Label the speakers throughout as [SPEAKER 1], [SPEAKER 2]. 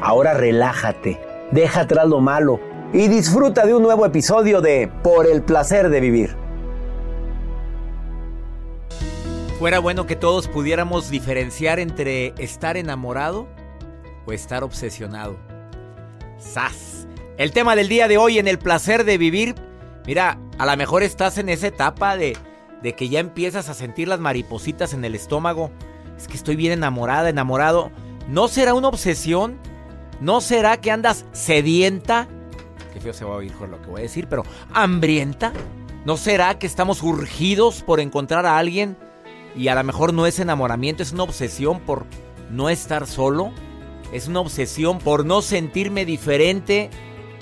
[SPEAKER 1] Ahora relájate, deja atrás lo malo y disfruta de un nuevo episodio de Por el placer de vivir.
[SPEAKER 2] Fuera bueno que todos pudiéramos diferenciar entre estar enamorado o estar obsesionado. ¡Sas! El tema del día de hoy en el placer de vivir. Mira, a lo mejor estás en esa etapa de, de que ya empiezas a sentir las maripositas en el estómago. Es que estoy bien enamorada, enamorado. ¿No será una obsesión? ¿No será que andas sedienta? Qué feo se va a oír con lo que voy a decir, pero hambrienta. ¿No será que estamos urgidos por encontrar a alguien y a lo mejor no es enamoramiento, es una obsesión por no estar solo? Es una obsesión por no sentirme diferente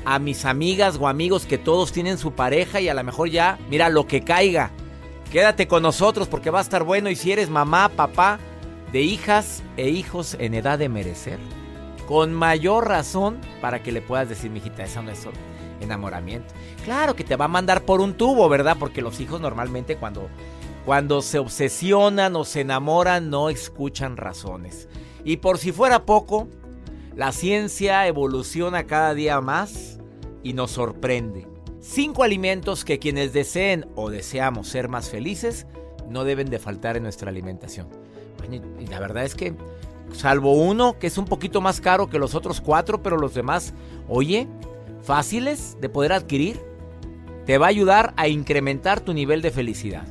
[SPEAKER 2] a mis amigas o amigos que todos tienen su pareja y a lo mejor ya, mira, lo que caiga. Quédate con nosotros porque va a estar bueno y si eres mamá, papá de hijas e hijos en edad de merecer, con mayor razón para que le puedas decir, mijita, eso no es enamoramiento. Claro que te va a mandar por un tubo, ¿verdad? Porque los hijos normalmente cuando, cuando se obsesionan o se enamoran no escuchan razones. Y por si fuera poco, la ciencia evoluciona cada día más y nos sorprende. Cinco alimentos que quienes deseen o deseamos ser más felices no deben de faltar en nuestra alimentación. Bueno, y la verdad es que, salvo uno que es un poquito más caro que los otros cuatro, pero los demás, oye, fáciles de poder adquirir, te va a ayudar a incrementar tu nivel de felicidad.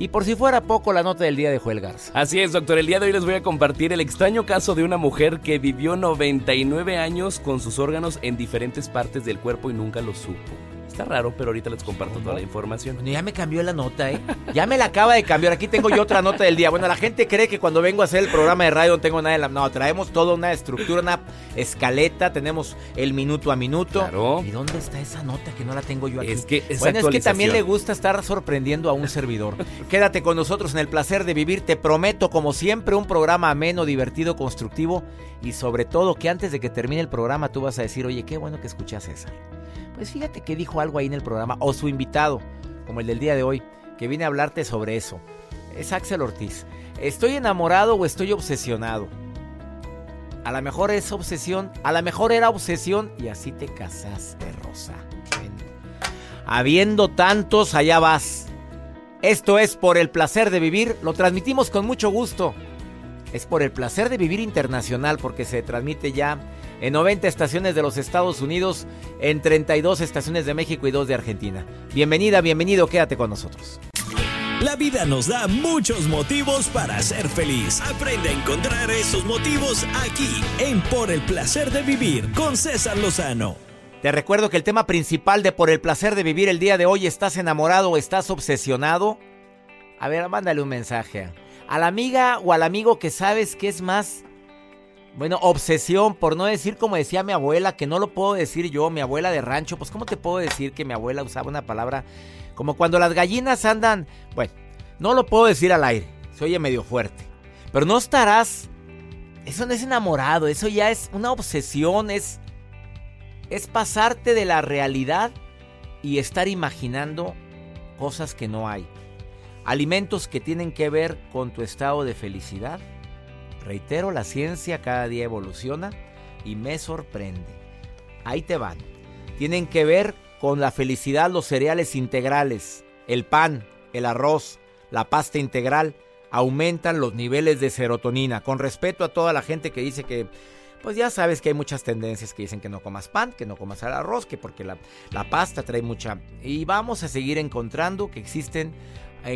[SPEAKER 2] Y por si fuera poco, la nota del día de Joel.
[SPEAKER 3] Así es, doctor. El día de hoy les voy a compartir el extraño caso de una mujer que vivió 99 años con sus órganos en diferentes partes del cuerpo y nunca lo supo. Está raro, pero ahorita les comparto toda la información.
[SPEAKER 2] Bueno, ya me cambió la nota, ¿eh? Ya me la acaba de cambiar. Aquí tengo yo otra nota del día. Bueno, la gente cree que cuando vengo a hacer el programa de radio no tengo nada de la... No, traemos toda una estructura, una escaleta. Tenemos el minuto a minuto.
[SPEAKER 3] Claro.
[SPEAKER 2] ¿Y dónde está esa nota que no la tengo yo aquí?
[SPEAKER 3] Es que es
[SPEAKER 2] bueno, es que también le gusta estar sorprendiendo a un servidor. Quédate con nosotros en el placer de vivir. Te prometo, como siempre, un programa ameno, divertido, constructivo. Y sobre todo que antes de que termine el programa tú vas a decir, oye, qué bueno que escuché a César. Pues fíjate que dijo algo ahí en el programa, o su invitado, como el del día de hoy, que viene a hablarte sobre eso. Es Axel Ortiz. ¿Estoy enamorado o estoy obsesionado? A lo mejor es obsesión, a lo mejor era obsesión y así te casaste, Rosa. Habiendo tantos, allá vas. Esto es por el placer de vivir, lo transmitimos con mucho gusto. Es por el placer de vivir internacional porque se transmite ya en 90 estaciones de los Estados Unidos, en 32 estaciones de México y 2 de Argentina. Bienvenida, bienvenido, quédate con nosotros.
[SPEAKER 4] La vida nos da muchos motivos para ser feliz. Aprende a encontrar esos motivos aquí en Por el placer de vivir con César Lozano.
[SPEAKER 2] Te recuerdo que el tema principal de Por el placer de vivir el día de hoy, ¿estás enamorado o estás obsesionado? A ver, mándale un mensaje a la amiga o al amigo que sabes que es más, bueno, obsesión, por no decir como decía mi abuela, que no lo puedo decir yo, mi abuela de rancho, pues ¿cómo te puedo decir que mi abuela usaba una palabra como cuando las gallinas andan, bueno, no lo puedo decir al aire, se oye medio fuerte, pero no estarás eso no es enamorado, eso ya es una obsesión, es, es pasarte de la realidad y estar imaginando cosas que no hay. Alimentos que tienen que ver con tu estado de felicidad. Reitero, la ciencia cada día evoluciona y me sorprende. Ahí te van. Tienen que ver con la felicidad los cereales integrales, el pan, el arroz, la pasta integral aumentan los niveles de serotonina. Con respeto a toda la gente que dice que, pues ya sabes que hay muchas tendencias que dicen que no comas pan, que no comas arroz, que porque la, la pasta trae mucha... Y vamos a seguir encontrando que existen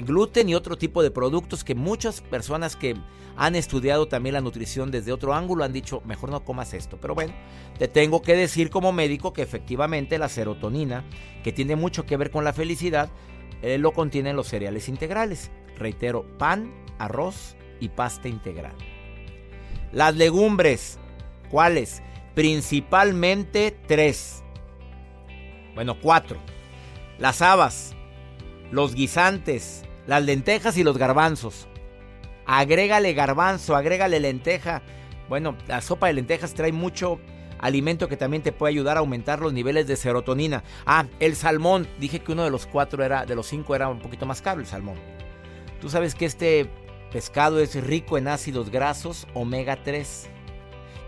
[SPEAKER 2] gluten y otro tipo de productos que muchas personas que han estudiado también la nutrición desde otro ángulo han dicho, mejor no comas esto. Pero bueno, te tengo que decir como médico que efectivamente la serotonina, que tiene mucho que ver con la felicidad, eh, lo contienen los cereales integrales. Reitero, pan, arroz y pasta integral. Las legumbres, ¿cuáles? Principalmente tres. Bueno, cuatro. Las habas, los guisantes, las lentejas y los garbanzos. Agrégale garbanzo, agrégale lenteja. Bueno, la sopa de lentejas trae mucho alimento que también te puede ayudar a aumentar los niveles de serotonina. Ah, el salmón. Dije que uno de los cuatro era, de los cinco era un poquito más caro el salmón. Tú sabes que este pescado es rico en ácidos grasos omega 3,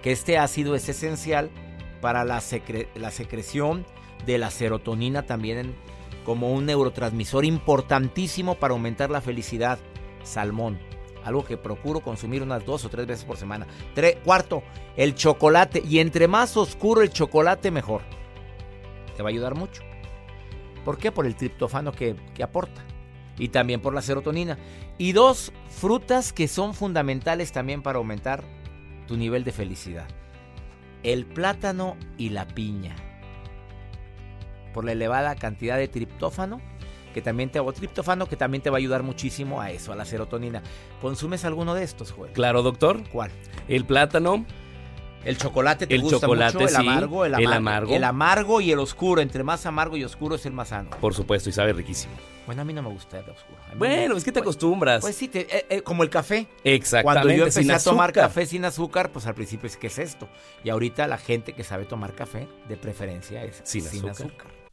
[SPEAKER 2] que este ácido es esencial para la, la secreción de la serotonina también como un neurotransmisor importantísimo para aumentar la felicidad. Salmón, algo que procuro consumir unas dos o tres veces por semana. cuarto, el chocolate. Y entre más oscuro el chocolate, mejor. Te va a ayudar mucho. ¿Por qué? Por el triptofano que, que aporta y también por la serotonina. Y dos, frutas que son fundamentales también para aumentar tu nivel de felicidad. El plátano y la piña. Por la elevada cantidad de triptófano, que también te, o triptófano que también te va a ayudar muchísimo a eso, a la serotonina. ¿Consumes alguno de estos, Joel?
[SPEAKER 3] Claro, doctor.
[SPEAKER 2] ¿Cuál?
[SPEAKER 3] El plátano,
[SPEAKER 2] el chocolate te
[SPEAKER 3] el
[SPEAKER 2] gusta
[SPEAKER 3] chocolate,
[SPEAKER 2] mucho, el amargo, el
[SPEAKER 3] el
[SPEAKER 2] amargo,
[SPEAKER 3] amargo.
[SPEAKER 2] el amargo y el oscuro. Entre más amargo y oscuro es el más sano.
[SPEAKER 3] por supuesto, y sabe riquísimo.
[SPEAKER 2] Bueno, a mí no me gusta el oscuro.
[SPEAKER 3] Bueno,
[SPEAKER 2] me-
[SPEAKER 3] es que te
[SPEAKER 2] pues-
[SPEAKER 3] acostumbras.
[SPEAKER 2] Pues sí, te- eh, eh, como el café.
[SPEAKER 3] Exactamente.
[SPEAKER 2] Cuando yo empecé
[SPEAKER 3] sin
[SPEAKER 2] a tomar
[SPEAKER 3] azúcar.
[SPEAKER 2] café sin azúcar, pues al principio es que es esto. Y ahorita la gente que sabe tomar café, de preferencia es
[SPEAKER 3] Sin
[SPEAKER 2] sin,
[SPEAKER 3] azúcar.
[SPEAKER 2] azúcar.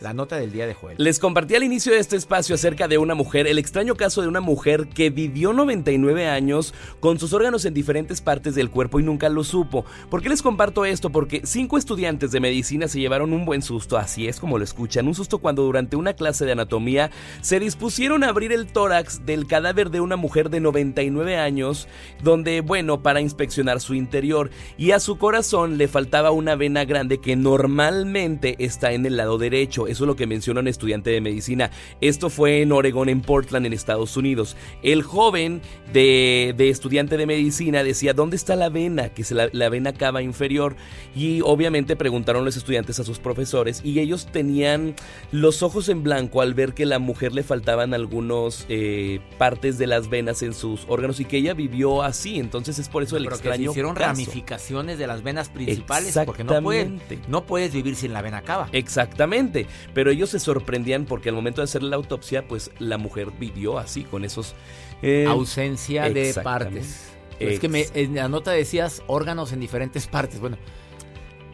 [SPEAKER 2] La nota del día de Joel.
[SPEAKER 3] Les compartí al inicio de este espacio acerca de una mujer, el extraño caso de una mujer que vivió 99 años con sus órganos en diferentes partes del cuerpo y nunca lo supo. ¿Por qué les comparto esto? Porque cinco estudiantes de medicina se llevaron un buen susto, así es como lo escuchan, un susto cuando durante una clase de anatomía se dispusieron a abrir el tórax del cadáver de una mujer de 99 años, donde, bueno, para inspeccionar su interior, y a su corazón le faltaba una vena grande que normalmente está en el lado derecho. Eso es lo que menciona un estudiante de medicina. Esto fue en Oregon, en Portland, en Estados Unidos. El joven de, de estudiante de medicina decía, ¿dónde está la vena? Que es la, la vena cava inferior. Y obviamente preguntaron los estudiantes a sus profesores y ellos tenían los ojos en blanco al ver que a la mujer le faltaban algunos eh, partes de las venas en sus órganos y que ella vivió así. Entonces es por eso el
[SPEAKER 2] Pero que se
[SPEAKER 3] extraño
[SPEAKER 2] hicieron
[SPEAKER 3] caso.
[SPEAKER 2] ramificaciones de las venas principales porque no no puedes vivir sin la vena cava.
[SPEAKER 3] Exactamente, pero ellos se sorprendían porque al momento de hacer la autopsia, pues la mujer vivió así, con esos... eh,
[SPEAKER 2] Ausencia de partes. Es que me, en la nota decías órganos en diferentes partes. Bueno,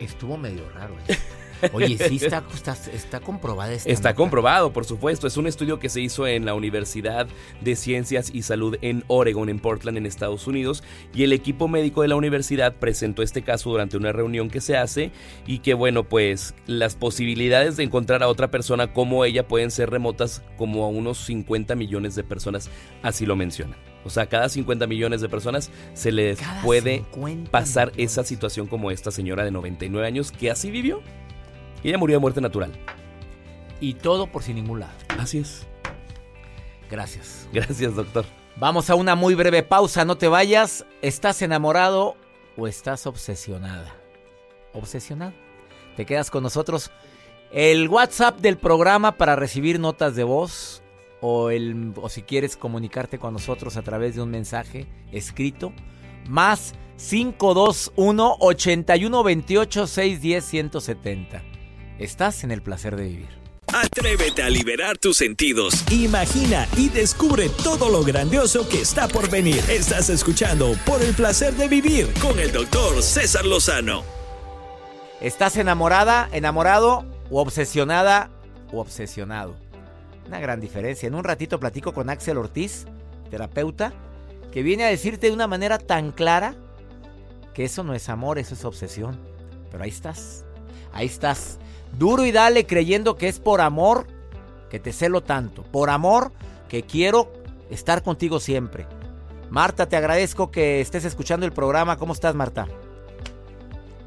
[SPEAKER 2] estuvo medio raro. ¿eh? Oye, sí está, está, está comprobada esta
[SPEAKER 3] Está
[SPEAKER 2] nota.
[SPEAKER 3] comprobado, por supuesto. Es un estudio que se hizo en la Universidad de Ciencias y Salud en Oregon, en Portland, en Estados Unidos. Y el equipo médico de la universidad presentó este caso durante una reunión que se hace. Y que, bueno, pues las posibilidades de encontrar a otra persona como ella pueden ser remotas como a unos 50 millones de personas. Así lo mencionan. O sea, cada 50 millones de personas se les
[SPEAKER 2] Cada
[SPEAKER 3] puede
[SPEAKER 2] 50
[SPEAKER 3] pasar
[SPEAKER 2] millones.
[SPEAKER 3] esa situación como esta señora de 99 años que así vivió. Y ella murió de muerte natural.
[SPEAKER 2] Y todo por sin ningún lado.
[SPEAKER 3] Así es.
[SPEAKER 2] Gracias.
[SPEAKER 3] Gracias, doctor.
[SPEAKER 2] Vamos a una muy breve pausa, no te vayas. ¿Estás enamorado o estás obsesionada? ¿Obsesionado? ¿Te quedas con nosotros? El WhatsApp del programa para recibir notas de voz o, el, o si quieres comunicarte con nosotros a través de un mensaje escrito, más 521 81 28 610 170. Estás en el placer de vivir.
[SPEAKER 4] Atrévete a liberar tus sentidos. Imagina y descubre todo lo grandioso que está por venir. Estás escuchando Por el placer de vivir con el doctor César Lozano.
[SPEAKER 2] ¿Estás enamorada, enamorado o obsesionada o obsesionado? Una gran diferencia. En un ratito platico con Axel Ortiz, terapeuta, que viene a decirte de una manera tan clara que eso no es amor, eso es obsesión. Pero ahí estás, ahí estás, duro y dale creyendo que es por amor que te celo tanto, por amor que quiero estar contigo siempre. Marta, te agradezco que estés escuchando el programa. ¿Cómo estás, Marta?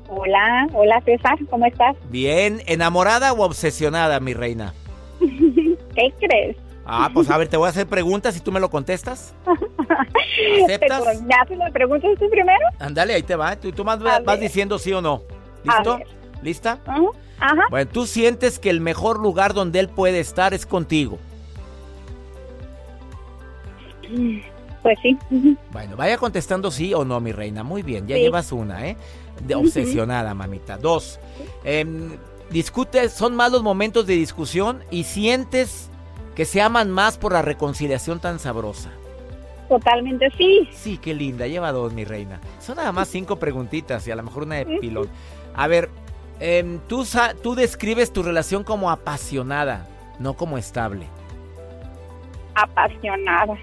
[SPEAKER 5] Hola, hola César, ¿cómo estás?
[SPEAKER 2] Bien, ¿enamorada o obsesionada, mi reina?
[SPEAKER 5] ¿Qué crees?
[SPEAKER 2] Ah, pues a ver, te voy a hacer preguntas y tú me lo contestas. ¿Aceptas?
[SPEAKER 5] ¿Me haces tú primero?
[SPEAKER 2] Ándale, ahí te va. Tú, tú más vas diciendo sí o no.
[SPEAKER 5] A
[SPEAKER 2] ¿Listo?
[SPEAKER 5] ver.
[SPEAKER 2] ¿Lista?
[SPEAKER 5] Ajá. Ajá.
[SPEAKER 2] Bueno, tú sientes que el mejor lugar donde él puede estar es contigo.
[SPEAKER 5] Pues sí.
[SPEAKER 2] Bueno, vaya contestando sí o no, mi reina. Muy bien, ya
[SPEAKER 5] Sí.
[SPEAKER 2] llevas una, ¿eh? De obsesionada, mamita. Dos, em, discute, son más los momentos de discusión y sientes que se aman más por la reconciliación tan sabrosa.
[SPEAKER 5] Totalmente sí.
[SPEAKER 2] Sí, qué linda, lleva dos, mi reina. Son nada más cinco preguntitas y a lo mejor una de pilón. A ver, em, tú, tú describes tu relación como apasionada, no como estable.
[SPEAKER 5] Apasionada.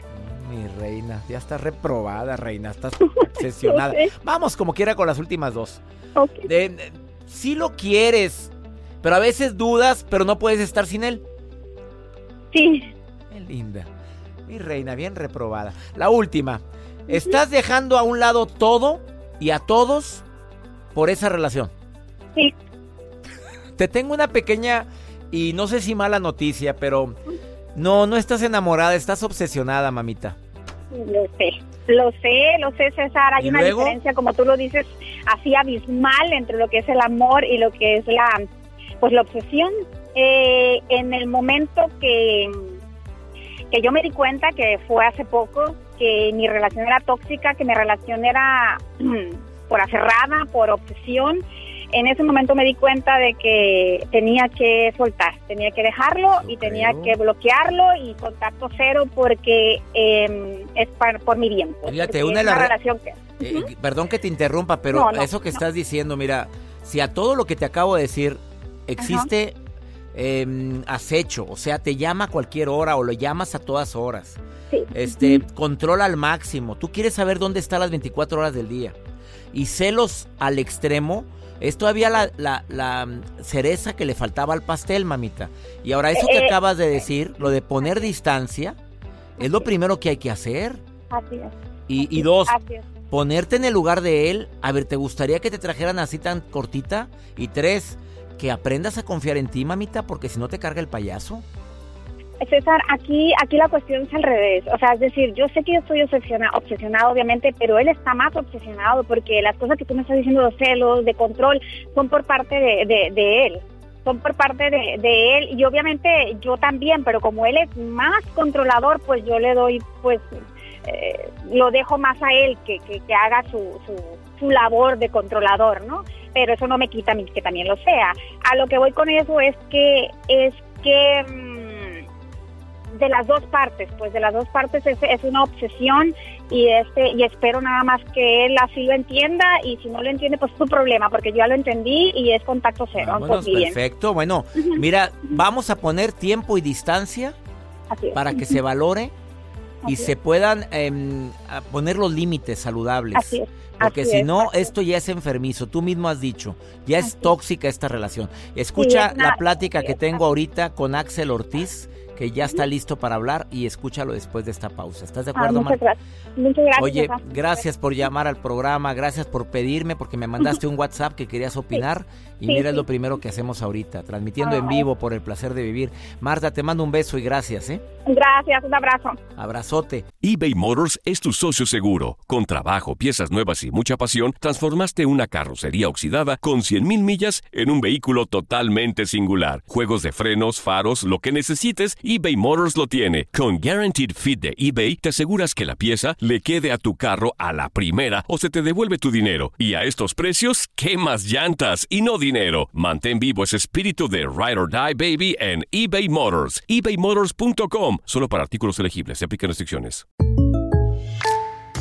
[SPEAKER 2] Mi reina, ya estás reprobada, reina, estás obsesionada. Vamos como quiera con las últimas dos.
[SPEAKER 5] Ok.
[SPEAKER 2] De, de- sí lo quieres, pero a veces dudas, pero no puedes estar sin él.
[SPEAKER 5] Sí.
[SPEAKER 2] Qué linda. Mi reina, bien reprobada. La última. ¿Estás dejando a un lado todo y a todos por esa relación?
[SPEAKER 5] Sí.
[SPEAKER 2] Te tengo una pequeña y no sé si mala noticia, pero no, no estás enamorada, estás obsesionada, mamita.
[SPEAKER 5] Lo sé. Lo sé, lo sé, César. Hay
[SPEAKER 2] ¿Y
[SPEAKER 5] una
[SPEAKER 2] luego?
[SPEAKER 5] diferencia, como tú lo dices, así abismal entre lo que es el amor y lo que es la, pues la obsesión. Eh, en el momento que, que yo me di cuenta que fue hace poco, que mi relación era tóxica, que mi relación era por aferrada, por obsesión, en ese momento me di cuenta de que tenía que soltar, tenía que dejarlo y tenía que bloquearlo y contacto cero porque eh, es par- por mi bien. pues,
[SPEAKER 2] Fíjate, una de las re-
[SPEAKER 5] relación que...
[SPEAKER 2] Eh, perdón que te interrumpa, pero
[SPEAKER 5] No, no,
[SPEAKER 2] eso que
[SPEAKER 5] no.
[SPEAKER 2] estás diciendo, mira, si a todo lo que te acabo de decir existe em, acecho, o sea, te llama a cualquier hora o lo llamas a todas horas,
[SPEAKER 5] Sí.
[SPEAKER 2] este, controla al máximo, tú quieres saber dónde está las 24 horas del día y celos al extremo. Es todavía la, la- la, mm, cereza que le faltaba al pastel, mamita. Y ahora eso que
[SPEAKER 5] Eh, eh.
[SPEAKER 2] acabas de decir, lo de poner distancia, es lo primero que hay que hacer.
[SPEAKER 5] Así es.
[SPEAKER 2] Y, y dos,
[SPEAKER 5] Así es.
[SPEAKER 2] ponerte en el lugar de él. A ver, ¿te gustaría que te trajeran así tan cortita? Y tres, que aprendas a confiar en ti, mamita, porque si no te carga el payaso.
[SPEAKER 5] César, aquí, aquí la cuestión es al revés. O sea, es decir, yo sé que yo estoy obsesiona, obsesionado, obviamente, pero él está más obsesionado porque las cosas que tú me estás diciendo de celos, de control, son por parte de, de- él. Son por parte de, de él y obviamente yo también, pero como él es más controlador, pues yo le doy, pues, eh, lo dejo más a él que, que, que haga su, su, su labor de controlador, ¿no? Pero eso no me quita a mí que también lo sea. A lo que voy con eso es que, es que... de las dos partes, pues de las dos partes es, es, una obsesión y este y espero nada más que él así lo entienda y si no lo entiende pues es su problema porque yo ya lo entendí y es contacto cero.
[SPEAKER 2] perfecto, bueno, mira, vamos a poner tiempo y distancia para que se valore y se puedan em, poner los límites saludables.
[SPEAKER 5] Así es.
[SPEAKER 2] Porque si no, esto ya es enfermizo. Tú mismo has dicho, ya es tóxica esta relación. Escucha la plática que tengo ahorita con Axel Ortiz que ya está listo para hablar y escúchalo después de esta pausa. ¿Estás de ah, acuerdo,
[SPEAKER 5] gracias. muchas gracias.
[SPEAKER 2] Oye, gracias por llamar al programa, gracias por pedirme, porque me mandaste un WhatsApp que querías opinar y mira, es lo primero que hacemos ahorita, transmitiendo en vivo por el placer de vivir. Marta, te mando un beso y gracias, ¿eh?
[SPEAKER 5] Gracias, un abrazo.
[SPEAKER 2] Abrazote.
[SPEAKER 6] eBay Motors es tu socio seguro. Con trabajo, piezas nuevas y mucha pasión, transformaste una carrocería oxidada con 100 mil millas en un vehículo totalmente singular. Juegos de frenos, faros, lo que necesites eBay Motors lo tiene. Con Guaranteed Fit de eBay, te aseguras que la pieza le quede a tu carro a la primera o se te devuelve tu dinero. Y a estos precios, ¿qué más llantas y no dinero? Mantén vivo ese espíritu de Ride or Die Baby en eBay Motors. ebaymotors.com. Solo para artículos elegibles. Se aplican restricciones.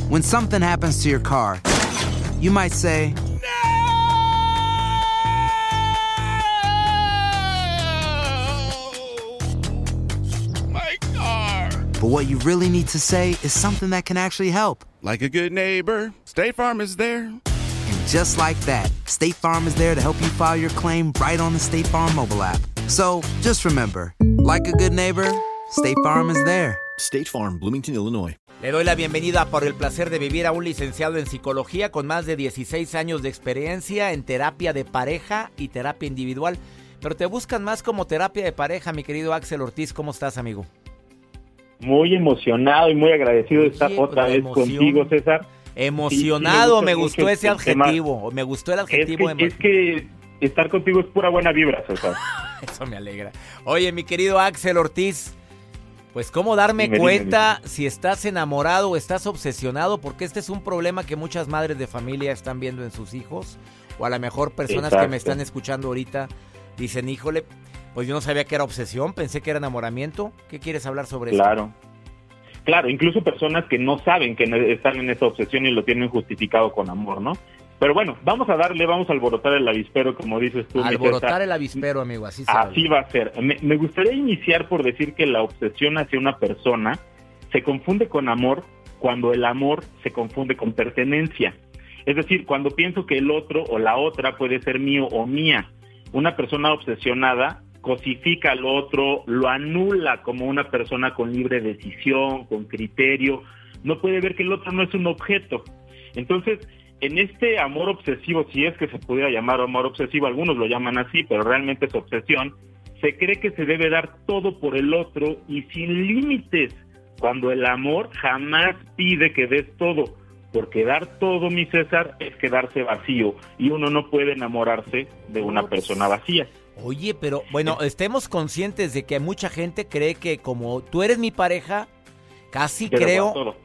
[SPEAKER 7] When something happens to your car, you might say... But what you really need to say is something that can actually help.
[SPEAKER 8] Like a good neighbor, State Farm is there.
[SPEAKER 7] Just like that, State Farm is there to help you file your claim right on the State Farm mobile app. So just remember, like a good neighbor, State Farm is there.
[SPEAKER 9] State Farm, Bloomington, Illinois.
[SPEAKER 2] Le doy la bienvenida por el placer de vivir a un licenciado en psicología con más de 16 años de experiencia en terapia de pareja y terapia individual. Pero te buscan más como terapia de pareja, mi querido Axel Ortiz. ¿Cómo estás, amigo?
[SPEAKER 10] muy emocionado y muy agradecido de estar otra vez contigo, César.
[SPEAKER 2] Emocionado, me, gustó ese adjetivo, me gustó el adjetivo.
[SPEAKER 10] Es que, es que estar contigo es pura buena vibra, César.
[SPEAKER 2] Eso me alegra. Oye, mi querido Axel Ortiz, pues cómo darme cuenta si estás enamorado o estás obsesionado, porque este es un problema que muchas madres de familia están viendo en sus hijos, o a lo mejor personas que me están escuchando ahorita dicen, híjole, pues yo no sabía que era obsesión, pensé que era enamoramiento. ¿Qué quieres hablar sobre
[SPEAKER 10] eso? Claro. Claro, incluso personas que no saben que están en esa obsesión y lo tienen justificado con amor, ¿no? Pero bueno, vamos a darle, vamos a alborotar el avispero, como dices tú.
[SPEAKER 2] Alborotar el avispero, amigo, así se
[SPEAKER 10] Así va a ser. Me, me gustaría iniciar por decir que la obsesión hacia una persona se confunde con amor cuando el amor se confunde con pertenencia. Es decir, cuando pienso que el otro o la otra puede ser mío o mía. Una persona obsesionada cosifica al otro, lo anula como una persona con libre decisión, con criterio, no puede ver que el otro no es un objeto. Entonces, en este amor obsesivo, si es que se pudiera llamar amor obsesivo, algunos lo llaman así, pero realmente es obsesión, se cree que se debe dar todo por el otro y sin límites, cuando el amor jamás pide que des todo, porque dar todo, mi César, es quedarse vacío y uno no puede enamorarse de una persona vacía.
[SPEAKER 2] Oye, pero bueno, estemos conscientes de que mucha gente cree que como tú eres mi pareja, casi creo...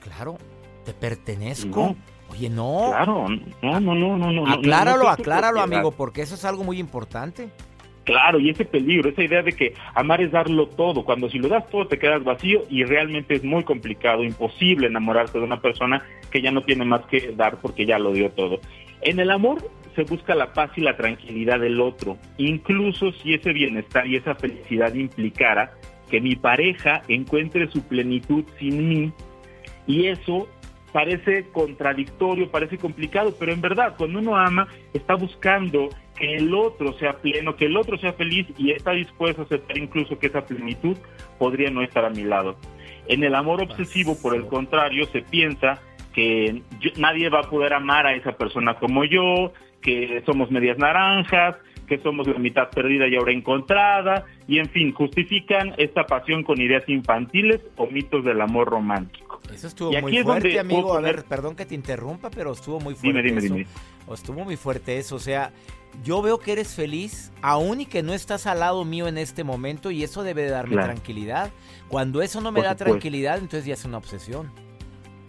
[SPEAKER 2] Claro, te pertenezco. Oye, no.
[SPEAKER 10] Claro, no, no, no, no. no
[SPEAKER 2] acláralo, acláralo, amigo, porque eso es algo muy importante.
[SPEAKER 10] Claro, y ese peligro, esa idea de que amar es darlo todo, cuando si lo das todo te quedas vacío y realmente es muy complicado, imposible enamorarse de una persona que ya no tiene más que dar porque ya lo dio todo. En el amor se busca la paz y la tranquilidad del otro, incluso si ese bienestar y esa felicidad implicara que mi pareja encuentre su plenitud sin mí, y eso parece contradictorio, parece complicado, pero en verdad, cuando uno ama, está buscando que el otro sea pleno, que el otro sea feliz y está dispuesto a aceptar incluso que esa plenitud podría no estar a mi lado. En el amor obsesivo, por el contrario, se piensa que nadie va a poder amar a esa persona como yo, que somos medias naranjas, que somos la mitad perdida y ahora encontrada, y en fin, justifican esta pasión con ideas infantiles o mitos del amor romántico.
[SPEAKER 2] Eso estuvo muy fuerte, amigo. A ver, perdón que te interrumpa, pero estuvo muy fuerte.
[SPEAKER 10] Dime, dime,
[SPEAKER 2] dime. Estuvo muy fuerte eso. O sea, yo veo que eres feliz, aún y que no estás al lado mío en este momento, y eso debe darme tranquilidad. Cuando eso no me da tranquilidad, entonces ya es una obsesión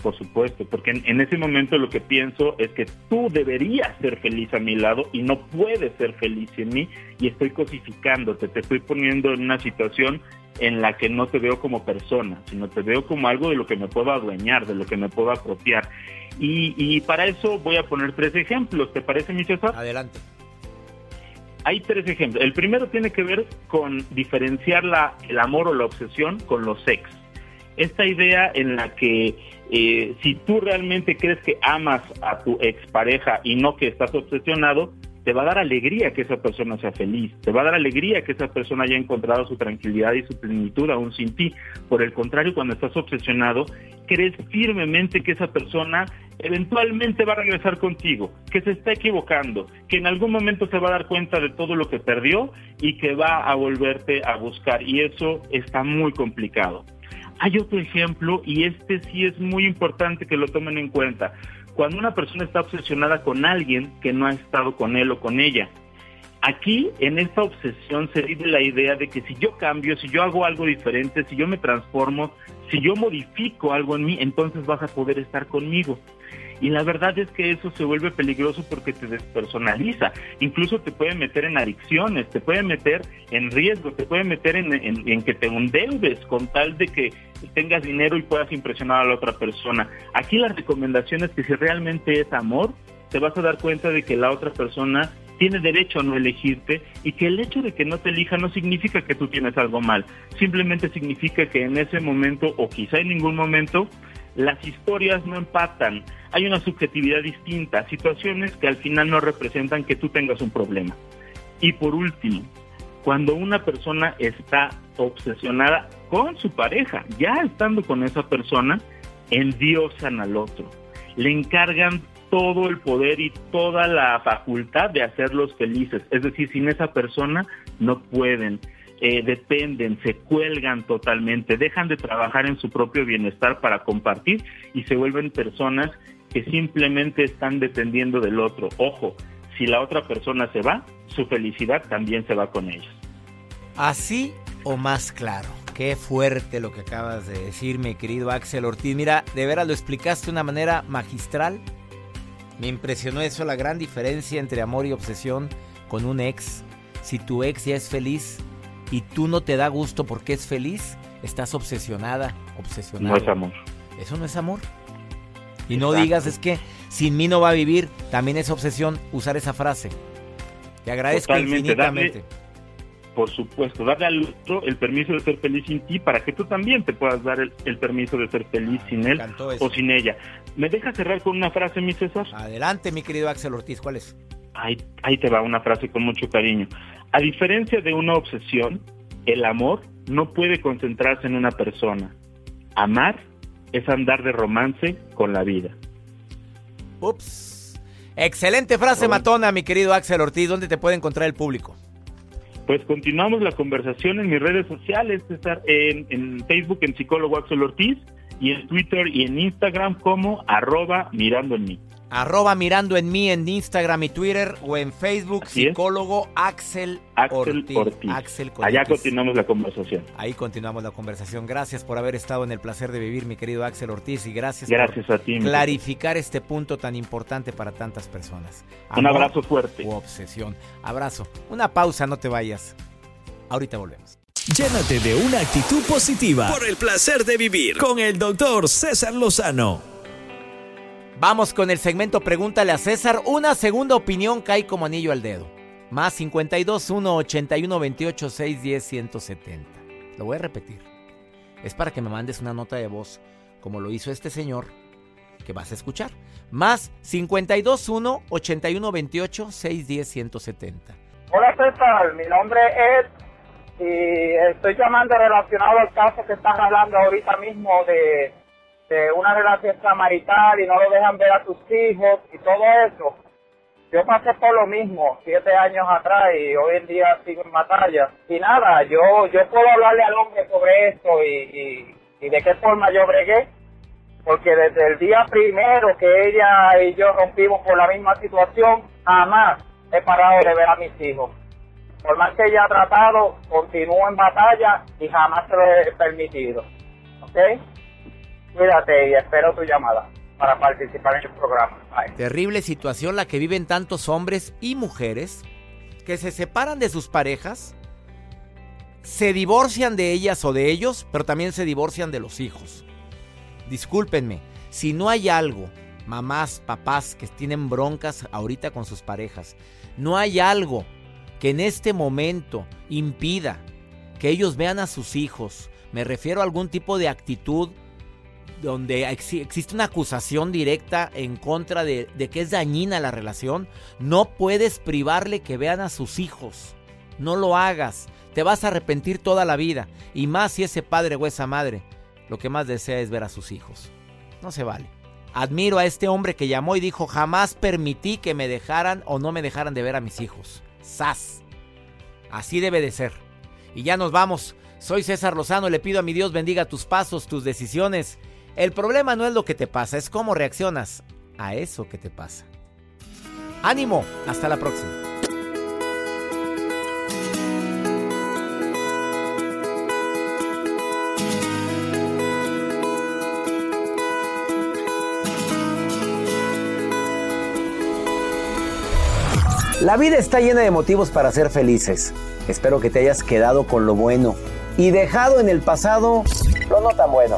[SPEAKER 10] por supuesto, porque en, ese momento lo que pienso es que tú deberías ser feliz a mi lado y no puedes ser feliz en mí y estoy cosificándote, te estoy poniendo en una situación en la que no te veo como persona, sino te veo como algo de lo que me puedo adueñar, de lo que me puedo apropiar. Y, y para eso voy a poner tres ejemplos. ¿Te parece, mi César?
[SPEAKER 2] Adelante.
[SPEAKER 10] Hay tres ejemplos. El primero tiene que ver con diferenciar la, el amor o la obsesión con los sex. Esta idea en la que eh, si tú realmente crees que amas a tu expareja y no que estás obsesionado, te va a dar alegría que esa persona sea feliz, te va a dar alegría que esa persona haya encontrado su tranquilidad y su plenitud aún sin ti. Por el contrario, cuando estás obsesionado, crees firmemente que esa persona eventualmente va a regresar contigo, que se está equivocando, que en algún momento se va a dar cuenta de todo lo que perdió y que va a volverte a buscar. Y eso está muy complicado. Hay otro ejemplo y este sí es muy importante que lo tomen en cuenta cuando una persona está obsesionada con alguien que no ha estado con él o con ella. Aquí, en esta obsesión, se vive la idea de que si yo cambio, si yo hago algo diferente, si yo me transformo, si yo modifico algo en mí, entonces vas a poder estar conmigo. Y la verdad es que eso se vuelve peligroso porque te despersonaliza. Incluso te puede meter en adicciones, te puede meter en riesgo, te puede meter en, que te endeudes con tal de que tengas dinero y puedas impresionar a la otra persona. Aquí la recomendación es que si realmente es amor, te vas a dar cuenta de que la otra persona tiene derecho a no elegirte y que el hecho de que no te elija no significa que tú tienes algo mal, simplemente significa que en ese momento o quizá en ningún momento las historias no empatan, hay una subjetividad distinta, situaciones que al final no representan que tú tengas un problema. Y por último, cuando una persona está obsesionada con su pareja, ya estando con esa persona, endiosan al otro, le encargan todo el poder y toda la facultad de hacerlos felices. Es decir, sin esa persona no pueden. Eh, dependen, se cuelgan totalmente, dejan de trabajar en su propio bienestar para compartir y se vuelven personas que simplemente están dependiendo del otro. Ojo, si la otra persona se va, su felicidad también se va con ellos.
[SPEAKER 2] Así o más claro. Qué fuerte lo que acabas de decir, mi querido Axel Ortiz. Mira, de veras lo explicaste de una manera magistral. Me impresionó eso, la gran diferencia entre amor y obsesión con un ex. Si tu ex ya es feliz, y tú no te da gusto porque es feliz, estás obsesionada, obsesionada.
[SPEAKER 10] No es amor.
[SPEAKER 2] Eso no es amor. Y no digas es que sin mí no va a vivir, también es obsesión usar esa frase. Te agradezco infinitamente.
[SPEAKER 10] por supuesto, darle al otro el permiso de ser feliz sin ti para que tú también te puedas dar el, permiso de ser feliz sin él o sin ella. ¿Me dejas cerrar con una frase, mi César?
[SPEAKER 2] Adelante, mi querido Axel Ortiz, ¿cuál es?
[SPEAKER 10] Ahí, ahí te va una frase con mucho cariño. A diferencia de una obsesión, el amor no puede concentrarse en una persona. Amar es andar de romance con la vida.
[SPEAKER 2] Ups. Excelente frase matona, mi querido Axel Ortiz. ¿Dónde te puede encontrar el público?
[SPEAKER 10] Pues continuamos la conversación en mis redes sociales, César, en, en Facebook en psicólogo Axel Ortiz y en Twitter y en Instagram como arroba mirando en mí.
[SPEAKER 2] Arroba mirando en mí en Instagram y Twitter o en Facebook, psicólogo Axel, Ortiz.
[SPEAKER 10] Axel Allá continuamos la conversación.
[SPEAKER 2] Ahí continuamos la conversación. Gracias por haber estado en el placer de vivir, mi querido Axel Ortiz, y gracias,
[SPEAKER 10] gracias
[SPEAKER 2] por
[SPEAKER 10] a ti,
[SPEAKER 2] clarificar este punto tan importante para tantas personas.
[SPEAKER 10] Un abrazo fuerte.
[SPEAKER 2] U obsesión. Abrazo. Una pausa, no te vayas. Ahorita volvemos.
[SPEAKER 4] Llénate de una actitud positiva por el placer de vivir con el doctor César Lozano.
[SPEAKER 2] Vamos con el segmento Pregúntale a César. Una segunda opinión cae como anillo al dedo. Más 52 1 81 28 6 10 170. Lo voy a repetir. Es para que me mandes una nota de voz, como lo hizo este señor que vas a escuchar. Más 52 1 81 28 6 10 170.
[SPEAKER 11] Hola César, mi nombre es y estoy llamando relacionado al caso que estás hablando ahorita mismo de de una relación extramarital y no lo dejan ver a tus hijos y todo eso. Yo pasé por lo mismo siete años atrás y hoy en día sigo en batalla. Y nada, yo yo puedo hablarle al hombre sobre esto y, y, de qué forma yo bregué. Porque desde el día primero que ella y yo rompimos por la misma situación, jamás he parado de ver a mis hijos. Por más que ella ha tratado, continúo en batalla y jamás se lo he permitido. ¿Ok? Cuídate y espero tu llamada para participar en el programa.
[SPEAKER 2] Terrible situación la que viven tantos hombres y mujeres que se separan de sus parejas se divorcian de ellas o de ellos, pero también se divorcian de los hijos. Discúlpenme, si no hay algo, mamás, papás que tienen broncas ahorita con sus parejas, no hay algo que en este momento impida que ellos vean a sus hijos, me refiero a algún tipo de actitud donde existe una acusación directa en contra de, de, que es dañina la relación, no puedes privarle que vean a sus hijos. No lo hagas. Te vas a arrepentir toda la vida. Y más si ese padre o esa madre lo que más desea es ver a sus hijos. No se vale. Admiro a este hombre que llamó y dijo, jamás permití que me dejaran o no me dejaran de ver a mis hijos. ¡Sas! Así debe de ser. Y ya nos vamos. Soy César Lozano, le pido a mi Dios bendiga tus pasos, tus decisiones. El problema no es lo que te pasa, es cómo reaccionas a eso que te pasa. Ánimo, hasta la próxima.
[SPEAKER 1] La vida está llena de motivos para ser felices. Espero que te hayas quedado con lo bueno y dejado en el pasado lo no tan bueno.